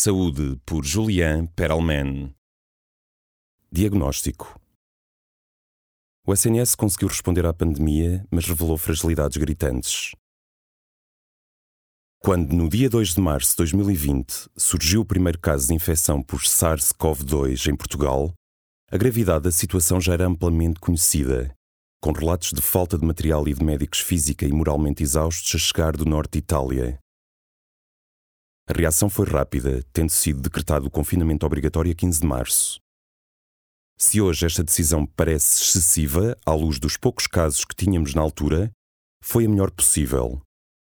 Saúde por Julian Perelman. Diagnóstico. O SNS conseguiu responder à pandemia, mas revelou fragilidades gritantes. Quando, no dia 2 de março de 2020, surgiu o primeiro caso de infecção por SARS-CoV-2 em Portugal, a gravidade da situação já era amplamente conhecida, com relatos de falta de material e de médicos física e moralmente exaustos a chegar do norte de Itália. A reação foi rápida, tendo sido decretado o confinamento obrigatório a 15 de março. Se hoje esta decisão parece excessiva, à luz dos poucos casos que tínhamos na altura, foi a melhor possível.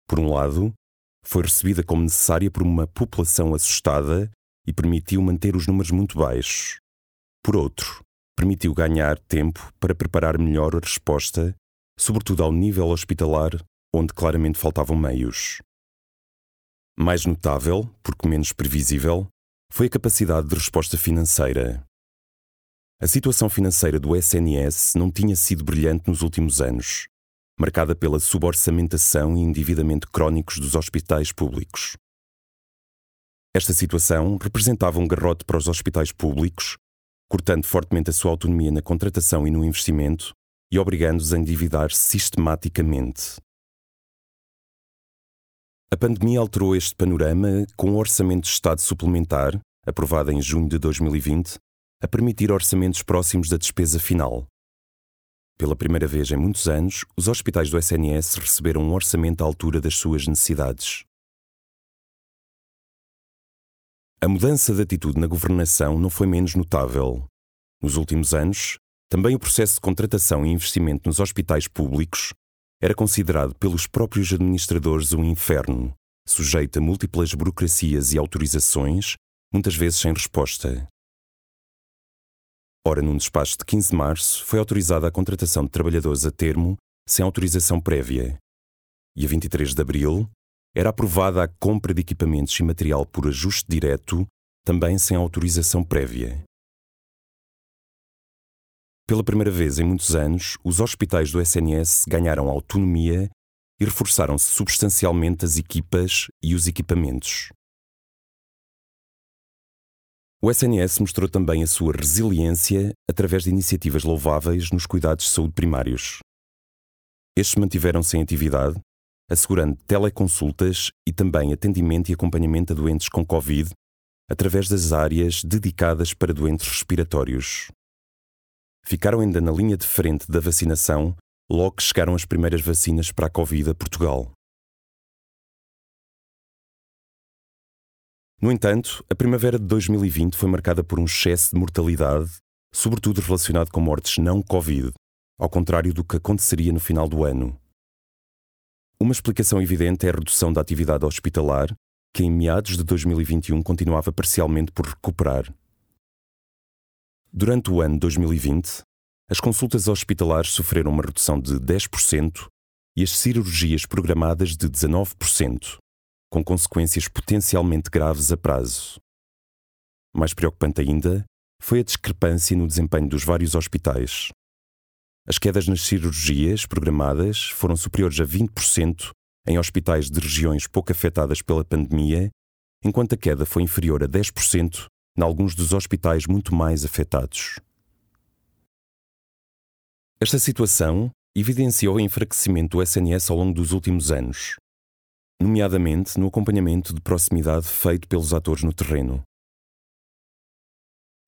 Por um lado, foi recebida como necessária por uma população assustada e permitiu manter os números muito baixos. Por outro, permitiu ganhar tempo para preparar melhor a resposta, sobretudo ao nível hospitalar, onde claramente faltavam meios. Mais notável, porque menos previsível, foi a capacidade de resposta financeira. A situação financeira do SNS não tinha sido brilhante nos últimos anos, marcada pela suborçamentação e endividamento crónicos dos hospitais públicos. Esta situação representava um garrote para os hospitais públicos, cortando fortemente a sua autonomia na contratação e no investimento e obrigando-os a endividar-se sistematicamente. A pandemia alterou este panorama com o Orçamento de Estado Suplementar, aprovado em junho de 2020, a permitir orçamentos próximos da despesa final. Pela primeira vez em muitos anos, os hospitais do SNS receberam um orçamento à altura das suas necessidades. A mudança de atitude na governação não foi menos notável. Nos últimos anos, também o processo de contratação e investimento nos hospitais públicos era considerado pelos próprios administradores um inferno, sujeito a múltiplas burocracias e autorizações, muitas vezes sem resposta. Ora, num despacho de 15 de março, foi autorizada a contratação de trabalhadores a termo sem autorização prévia. E a 23 de abril, era aprovada a compra de equipamentos e material por ajuste direto, também sem autorização prévia. Pela primeira vez em muitos anos, os hospitais do SNS ganharam autonomia e reforçaram-se substancialmente as equipas e os equipamentos. O SNS mostrou também a sua resiliência através de iniciativas louváveis nos cuidados de saúde primários. Estes mantiveram-se em atividade, assegurando teleconsultas e também atendimento e acompanhamento a doentes com Covid através das áreas dedicadas para doentes respiratórios ficaram ainda na linha de frente da vacinação logo que chegaram as primeiras vacinas para a Covid a Portugal. No entanto, a primavera de 2020 foi marcada por um excesso de mortalidade, sobretudo relacionado com mortes não Covid, ao contrário do que aconteceria no final do ano. Uma explicação evidente é a redução da atividade hospitalar, que em meados de 2021 continuava parcialmente por recuperar. Durante o ano 2020, as consultas hospitalares sofreram uma redução de 10% e as cirurgias programadas de 19%, com consequências potencialmente graves a prazo. Mais preocupante ainda foi a discrepância no desempenho dos vários hospitais. As quedas nas cirurgias programadas foram superiores a 20% em hospitais de regiões pouco afetadas pela pandemia, enquanto a queda foi inferior a 10% em alguns dos hospitais muito mais afetados. Esta situação evidenciou o enfraquecimento do SNS ao longo dos últimos anos, nomeadamente no acompanhamento de proximidade feito pelos atores no terreno.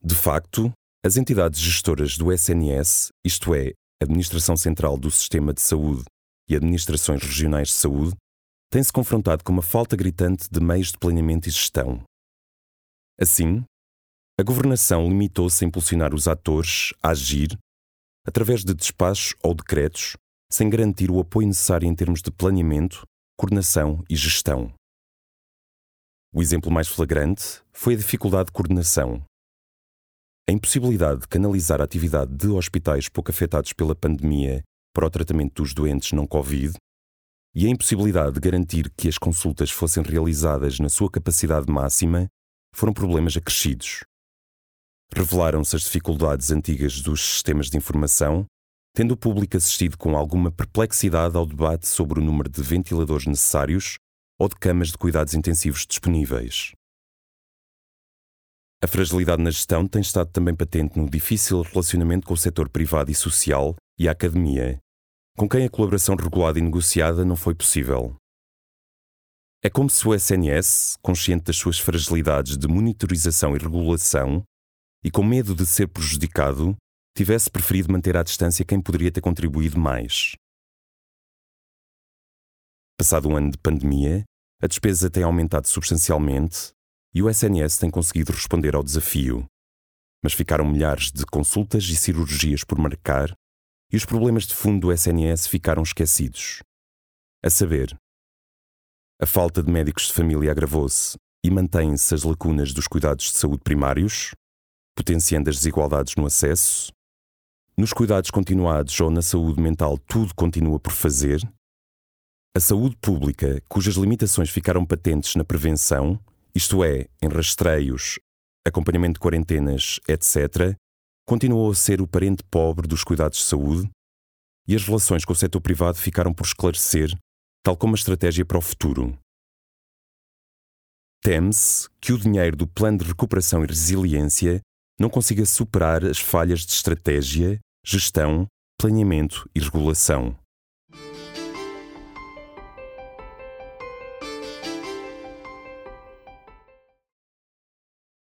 De facto, as entidades gestoras do SNS, isto é, Administração Central do Sistema de Saúde e Administrações Regionais de Saúde, têm-se confrontado com uma falta gritante de meios de planeamento e gestão. Assim, a governação limitou-se a impulsionar os atores a agir através de despachos ou decretos, sem garantir o apoio necessário em termos de planeamento, coordenação e gestão. O exemplo mais flagrante foi a dificuldade de coordenação. A impossibilidade de canalizar a atividade de hospitais pouco afetados pela pandemia para o tratamento dos doentes não Covid e a impossibilidade de garantir que as consultas fossem realizadas na sua capacidade máxima foram problemas acrescidos. Revelaram-se as dificuldades antigas dos sistemas de informação, tendo o público assistido com alguma perplexidade ao debate sobre o número de ventiladores necessários ou de camas de cuidados intensivos disponíveis. A fragilidade na gestão tem estado também patente no difícil relacionamento com o setor privado e social e a academia, com quem a colaboração regulada e negociada não foi possível. É como se o SNS, consciente das suas fragilidades de monitorização e regulação, e com medo de ser prejudicado, tivesse preferido manter à distância quem poderia ter contribuído mais. Passado um ano de pandemia, a despesa tem aumentado substancialmente e o SNS tem conseguido responder ao desafio. Mas ficaram milhares de consultas e cirurgias por marcar e os problemas de fundo do SNS ficaram esquecidos. A saber, a falta de médicos de família agravou-se e mantêm-se as lacunas dos cuidados de saúde primários, potenciando as desigualdades no acesso. Nos cuidados continuados ou na saúde mental, tudo continua por fazer. A saúde pública, cujas limitações ficaram patentes na prevenção, isto é, em rastreios, acompanhamento de quarentenas, etc., continuou a ser o parente pobre dos cuidados de saúde e as relações com o setor privado ficaram por esclarecer, tal como a estratégia para o futuro. Teme-se que o dinheiro do Plano de Recuperação e Resiliência não consiga superar as falhas de estratégia, gestão, planeamento e regulação.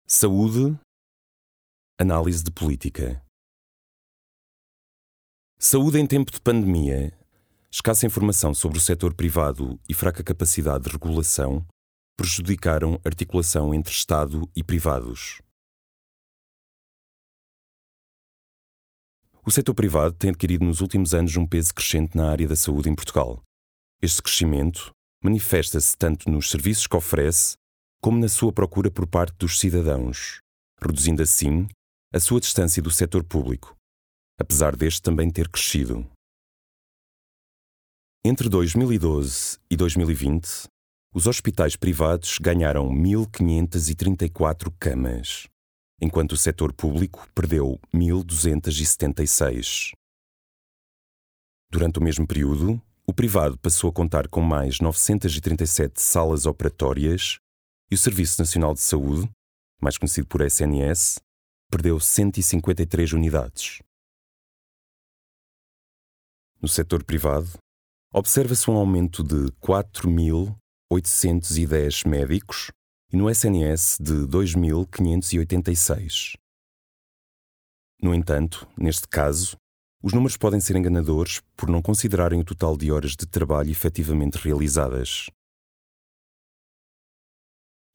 Saúde Análise de política. Saúde em tempo de pandemia. Escassa informação sobre o setor privado e fraca capacidade de regulação prejudicaram a articulação entre Estado e privados. O setor privado tem adquirido nos últimos anos um peso crescente na área da saúde em Portugal. Este crescimento manifesta-se tanto nos serviços que oferece, como na sua procura por parte dos cidadãos, reduzindo assim a sua distância do setor público, apesar deste também ter crescido. Entre 2012 e 2020, os hospitais privados ganharam 1.534 camas, enquanto o setor público perdeu 1.276. Durante o mesmo período, o privado passou a contar com mais 937 salas operatórias e o Serviço Nacional de Saúde, mais conhecido por SNS, perdeu 153 unidades. No setor privado, observa-se um aumento de 4.810 médicos e no SNS de 2.586. No entanto, neste caso, os números podem ser enganadores por não considerarem o total de horas de trabalho efetivamente realizadas.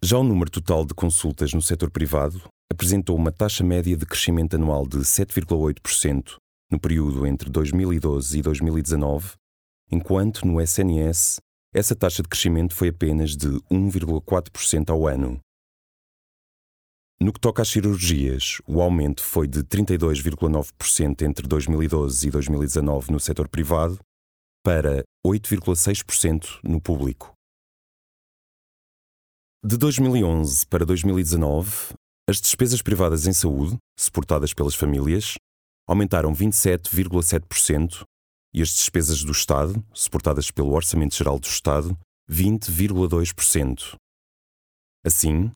Já o número total de consultas no setor privado apresentou uma taxa média de crescimento anual de 7,8% no período entre 2012 e 2019, enquanto no SNS essa taxa de crescimento foi apenas de 1,4% ao ano. No que toca às cirurgias, o aumento foi de 32,9% entre 2012 e 2019 no setor privado para 8,6% no público. De 2011 para 2019, as despesas privadas em saúde, suportadas pelas famílias, aumentaram 27,7% e as despesas do Estado, suportadas pelo Orçamento Geral do Estado, 20,2%. Assim,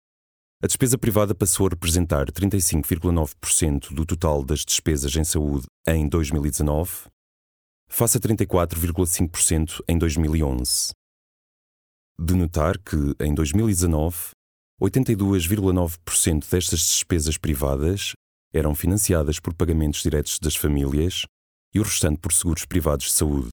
a despesa privada passou a representar 35,9% do total das despesas em saúde em 2019, face a 34,5% em 2011 de notar que, em 2019, 82,9% destas despesas privadas eram financiadas por pagamentos diretos das famílias e o restante por seguros privados de saúde.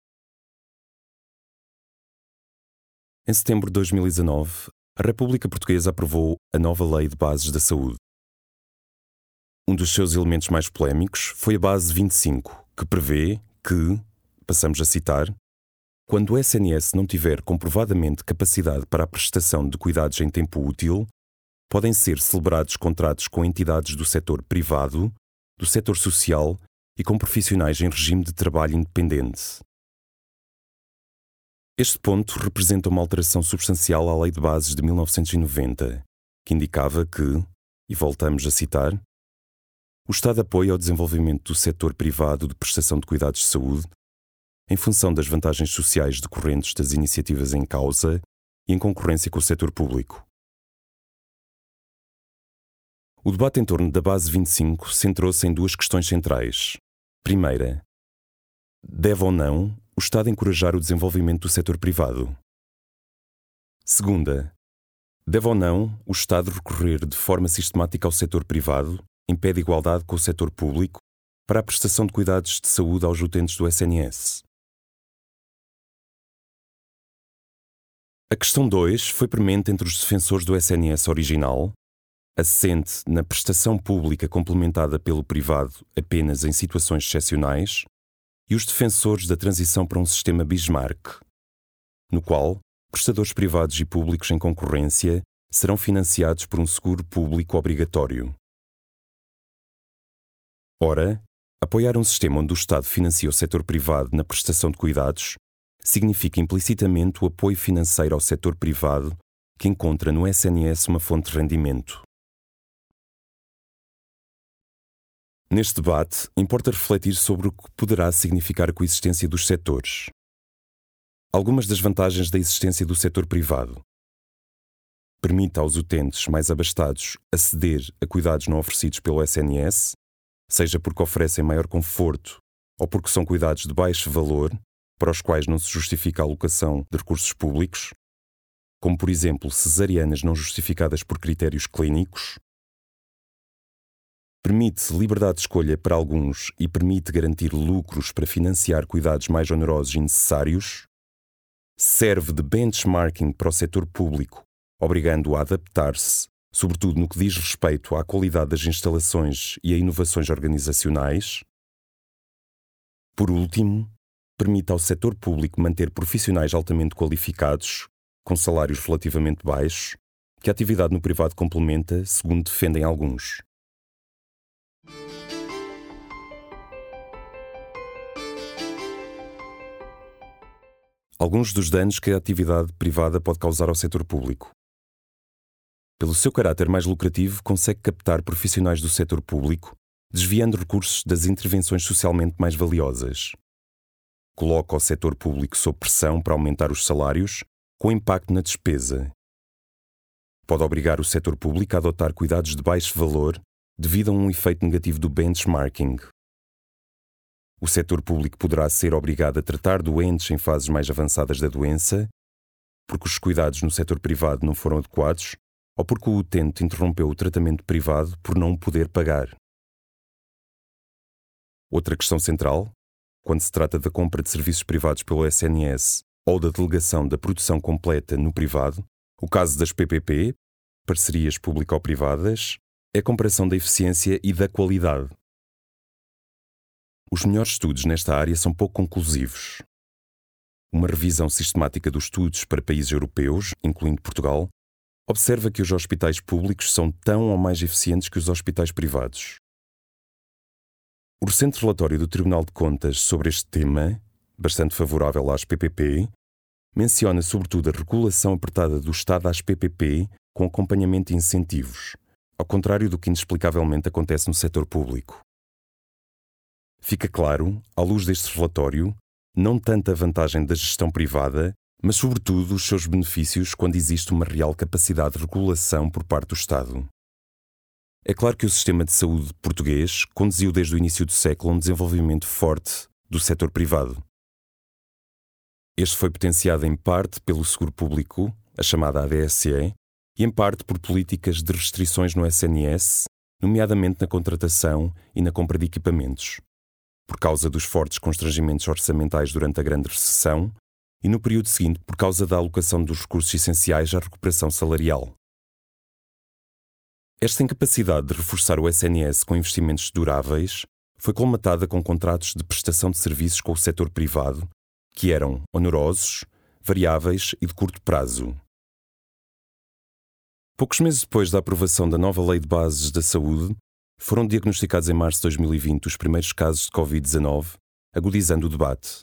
Em setembro de 2019, a República Portuguesa aprovou a nova Lei de Bases da Saúde. Um dos seus elementos mais polémicos foi a Base 25, que prevê que, passamos a citar, quando o SNS não tiver comprovadamente capacidade para a prestação de cuidados em tempo útil, podem ser celebrados contratos com entidades do setor privado, do setor social e com profissionais em regime de trabalho independente. Este ponto representa uma alteração substancial à Lei de Bases de 1990, que indicava que, e voltamos a citar, o Estado apoia o desenvolvimento do setor privado de prestação de cuidados de saúde em função das vantagens sociais decorrentes das iniciativas em causa e em concorrência com o setor público. O debate em torno da Base 25 centrou-se em duas questões centrais. Primeira, deve ou não o Estado encorajar o desenvolvimento do setor privado? Segunda, deve ou não o Estado recorrer de forma sistemática ao setor privado, em pé de igualdade com o setor público, para a prestação de cuidados de saúde aos utentes do SNS? A questão 2 foi premente entre os defensores do SNS original assente na prestação pública complementada pelo privado apenas em situações excepcionais, e os defensores da transição para um sistema Bismarck, no qual prestadores privados e públicos em concorrência serão financiados por um seguro público obrigatório. Ora, apoiar um sistema onde o Estado financia o setor privado na prestação de cuidados significa implicitamente o apoio financeiro ao setor privado que encontra no SNS uma fonte de rendimento. Neste debate, importa refletir sobre o que poderá significar a coexistência dos setores. Algumas das vantagens da existência do setor privado. Permite aos utentes mais abastados aceder a cuidados não oferecidos pelo SNS, seja porque oferecem maior conforto ou porque são cuidados de baixo valor, para os quais não se justifica a alocação de recursos públicos, como por exemplo cesarianas não justificadas por critérios clínicos, Permite liberdade de escolha para alguns e permite garantir lucros para financiar cuidados mais onerosos e necessários. Serve de benchmarking para o setor público, obrigando-o a adaptar-se, sobretudo no que diz respeito à qualidade das instalações e a inovações organizacionais. Por último, permite ao setor público manter profissionais altamente qualificados, com salários relativamente baixos, que a atividade no privado complementa, segundo defendem alguns. Alguns dos danos que a atividade privada pode causar ao setor público. Pelo seu caráter mais lucrativo, consegue captar profissionais do setor público, desviando recursos das intervenções socialmente mais valiosas. Coloca o setor público sob pressão para aumentar os salários, com impacto na despesa. Pode obrigar o setor público a adotar cuidados de baixo valor devido a um efeito negativo do benchmarking, o setor público poderá ser obrigado a tratar doentes em fases mais avançadas da doença, porque os cuidados no setor privado não foram adequados ou porque o utente interrompeu o tratamento privado por não poder pagar. Outra questão central, quando se trata da compra de serviços privados pelo SNS ou da delegação da produção completa no privado, o caso das PPP, parcerias público-privadas, é a comparação da eficiência e da qualidade. Os melhores estudos nesta área são pouco conclusivos. Uma revisão sistemática dos estudos para países europeus, incluindo Portugal, observa que os hospitais públicos são tão ou mais eficientes que os hospitais privados. O recente relatório do Tribunal de Contas sobre este tema, bastante favorável às PPP, menciona sobretudo a regulação apertada do Estado às PPP com acompanhamento e incentivos, ao contrário do que inexplicavelmente acontece no setor público. Fica claro, à luz deste relatório, não tanto a vantagem da gestão privada, mas sobretudo os seus benefícios quando existe uma real capacidade de regulação por parte do Estado. É claro que o sistema de saúde português conduziu desde o início do século um desenvolvimento forte do setor privado. Este foi potenciado em parte pelo seguro público, a chamada ADSE, e em parte por políticas de restrições no SNS, nomeadamente na contratação e na compra de equipamentos por causa dos fortes constrangimentos orçamentais durante a Grande Recessão, e no período seguinte por causa da alocação dos recursos essenciais à recuperação salarial. Esta incapacidade de reforçar o SNS com investimentos duráveis foi colmatada com contratos de prestação de serviços com o setor privado, que eram onerosos, variáveis e de curto prazo. Poucos meses depois da aprovação da nova Lei de Bases da Saúde, foram diagnosticados em março de 2020 os primeiros casos de Covid-19, agudizando o debate.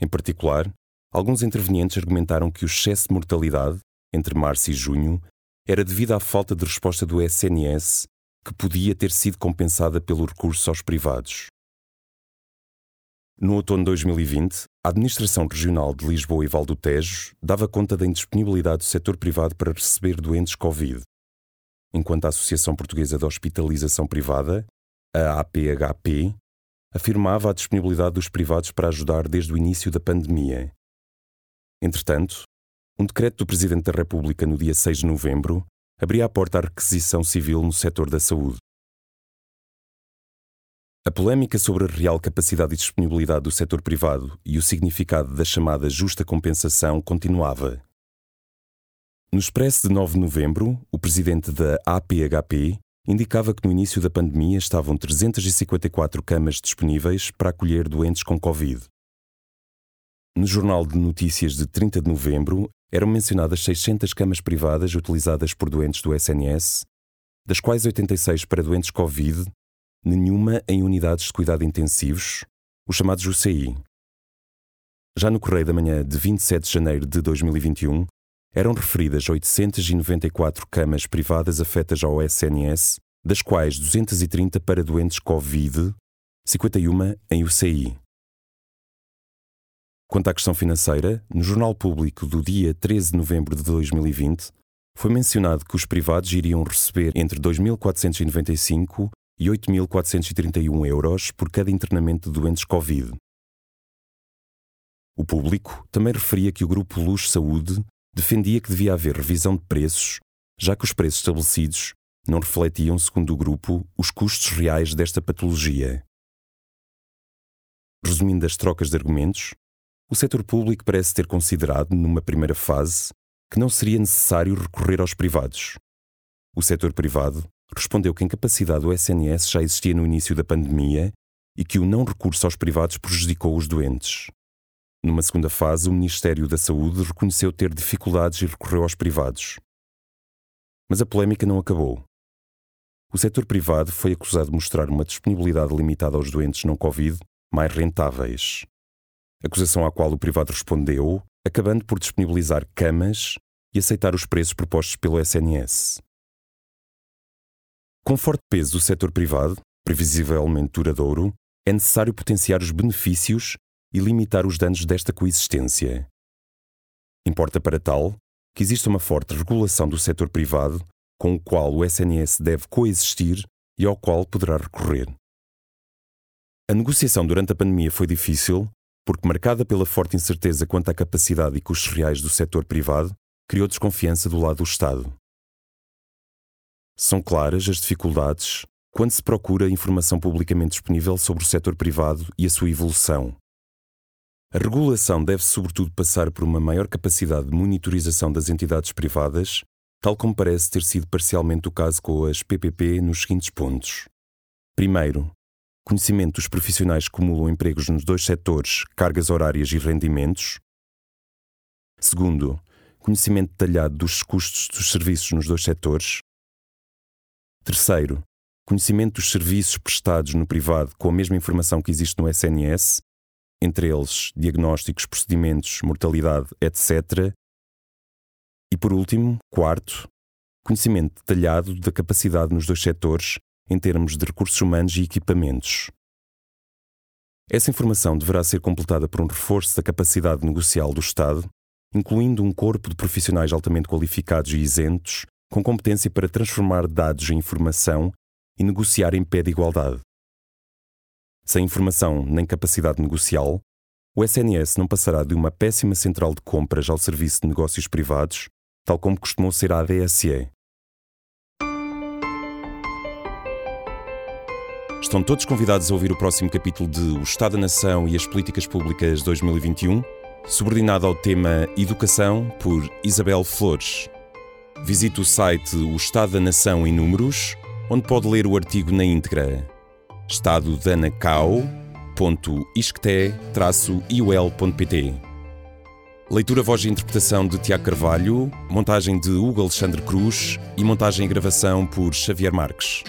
Em particular, alguns intervenientes argumentaram que o excesso de mortalidade, entre março e junho, era devido à falta de resposta do SNS, que podia ter sido compensada pelo recurso aos privados. No outono de 2020, a Administração Regional de Lisboa e Val do Tejo dava conta da indisponibilidade do setor privado para receber doentes Covid, enquanto a Associação Portuguesa de Hospitalização Privada, a APHP, afirmava a disponibilidade dos privados para ajudar desde o início da pandemia. Entretanto, um decreto do Presidente da República no dia 6 de novembro abria a porta à requisição civil no setor da saúde. A polémica sobre a real capacidade e disponibilidade do setor privado e o significado da chamada justa compensação continuava. No expresso de 9 de novembro, o presidente da APHP indicava que no início da pandemia estavam 354 camas disponíveis para acolher doentes com Covid. No Jornal de Notícias de 30 de novembro, eram mencionadas 600 camas privadas utilizadas por doentes do SNS, das quais 86 para doentes Covid nenhuma em unidades de cuidado intensivos, os chamados UCI. Já no Correio da Manhã de 27 de janeiro de 2021, eram referidas 894 camas privadas afetas ao SNS, das quais 230 para doentes Covid, 51 em UCI. Quanto à questão financeira, no Jornal Público do dia 13 de novembro de 2020, foi mencionado que os privados iriam receber entre 2.495 e 8.431 euros por cada internamento de doentes Covid. O público também referia que o grupo Luz Saúde defendia que devia haver revisão de preços, já que os preços estabelecidos não refletiam, segundo o grupo, os custos reais desta patologia. Resumindo as trocas de argumentos, o setor público parece ter considerado, numa primeira fase, que não seria necessário recorrer aos privados. O setor privado respondeu que a incapacidade do SNS já existia no início da pandemia e que o não recurso aos privados prejudicou os doentes. Numa segunda fase, o Ministério da Saúde reconheceu ter dificuldades e recorreu aos privados. Mas a polémica não acabou. O setor privado foi acusado de mostrar uma disponibilidade limitada aos doentes não Covid mais rentáveis. Acusação à qual o privado respondeu, acabando por disponibilizar camas e aceitar os preços propostos pelo SNS. Com forte peso do setor privado, previsivelmente duradouro, é necessário potenciar os benefícios e limitar os danos desta coexistência. Importa para tal que exista uma forte regulação do setor privado com o qual o SNS deve coexistir e ao qual poderá recorrer. A negociação durante a pandemia foi difícil porque, marcada pela forte incerteza quanto à capacidade e custos reais do setor privado, criou desconfiança do lado do Estado. São claras as dificuldades quando se procura informação publicamente disponível sobre o setor privado e a sua evolução. A regulação deve sobretudo passar por uma maior capacidade de monitorização das entidades privadas, tal como parece ter sido parcialmente o caso com as PPP nos seguintes pontos. Primeiro, conhecimento dos profissionais que acumulam empregos nos dois setores, cargas horárias e rendimentos. Segundo, conhecimento detalhado dos custos dos serviços nos dois setores, Terceiro, conhecimento dos serviços prestados no privado com a mesma informação que existe no SNS, entre eles diagnósticos, procedimentos, mortalidade, etc. E por último, quarto, conhecimento detalhado da capacidade nos dois setores em termos de recursos humanos e equipamentos. Essa informação deverá ser completada por um reforço da capacidade negocial do Estado, incluindo um corpo de profissionais altamente qualificados e isentos com competência para transformar dados em informação e negociar em pé de igualdade. Sem informação nem capacidade negocial, o SNS não passará de uma péssima central de compras ao serviço de negócios privados, tal como costumou ser a ADSE. Estão todos convidados a ouvir o próximo capítulo de O Estado da Nação e as Políticas Públicas 2021, subordinado ao tema Educação, por Isabel Flores. Visite o site O Estado da Nação em Números, onde pode ler o artigo na íntegra. estadodanacau.pt www.isqueté-iol.pt Leitura, voz e interpretação de Tiago Carvalho, montagem de Hugo Alexandre Cruz e montagem e gravação por Xavier Marques.